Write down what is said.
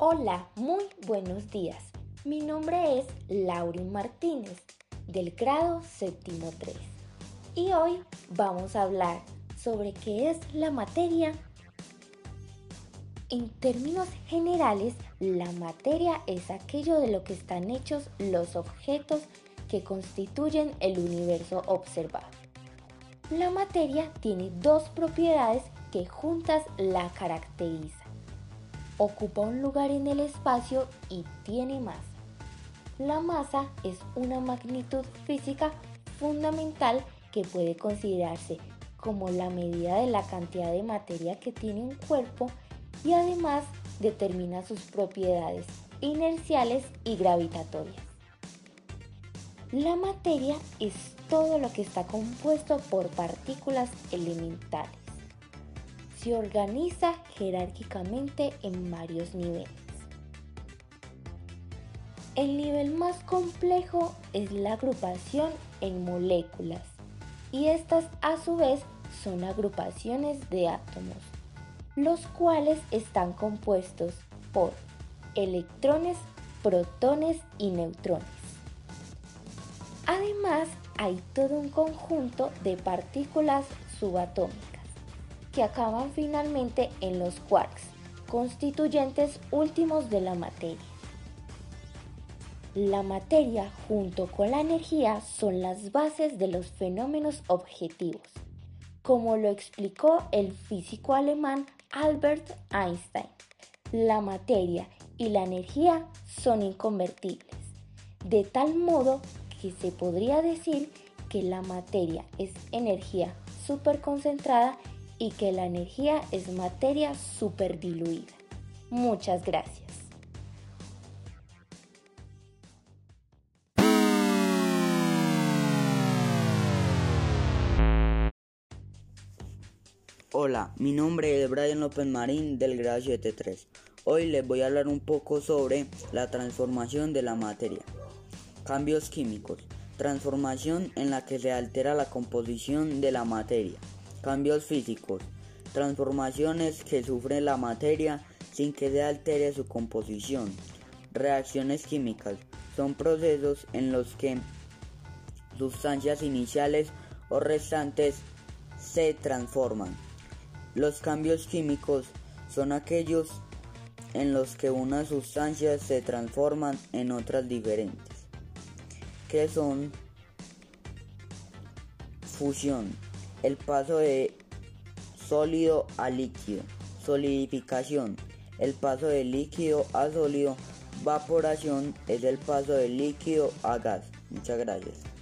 Hola, muy buenos días. Mi nombre es Laurin Martínez, del grado séptimo 3. Y hoy vamos a hablar sobre qué es la materia. En términos generales, la materia es aquello de lo que están hechos los objetos que constituyen el universo observado. La materia tiene dos propiedades que juntas la caracterizan. Ocupa un lugar en el espacio y tiene masa. La masa es una magnitud física fundamental que puede considerarse como la medida de la cantidad de materia que tiene un cuerpo y además determina sus propiedades inerciales y gravitatorias. La materia es todo lo que está compuesto por partículas elementales. Se organiza jerárquicamente en varios niveles. El nivel más complejo es la agrupación en moléculas y estas a su vez son agrupaciones de átomos, los cuales están compuestos por electrones, protones y neutrones. Además, hay todo un conjunto de partículas subatómicas acaban finalmente en los quarks, constituyentes últimos de la materia. La materia junto con la energía son las bases de los fenómenos objetivos, como lo explicó el físico alemán Albert Einstein. La materia y la energía son inconvertibles, de tal modo que se podría decir que la materia es energía superconcentrada y que la energía es materia superdiluida. Muchas gracias. Hola, mi nombre es Brian López Marín del grado 73. Hoy les voy a hablar un poco sobre la transformación de la materia. Cambios químicos. Transformación en la que se altera la composición de la materia. Cambios físicos. Transformaciones que sufre la materia sin que se altere su composición. Reacciones químicas. Son procesos en los que sustancias iniciales o restantes se transforman. Los cambios químicos son aquellos en los que unas sustancias se transforman en otras diferentes, que son fusión, el paso de sólido a líquido, solidificación, el paso de líquido a sólido, vaporación es el paso de líquido a gas. Muchas gracias.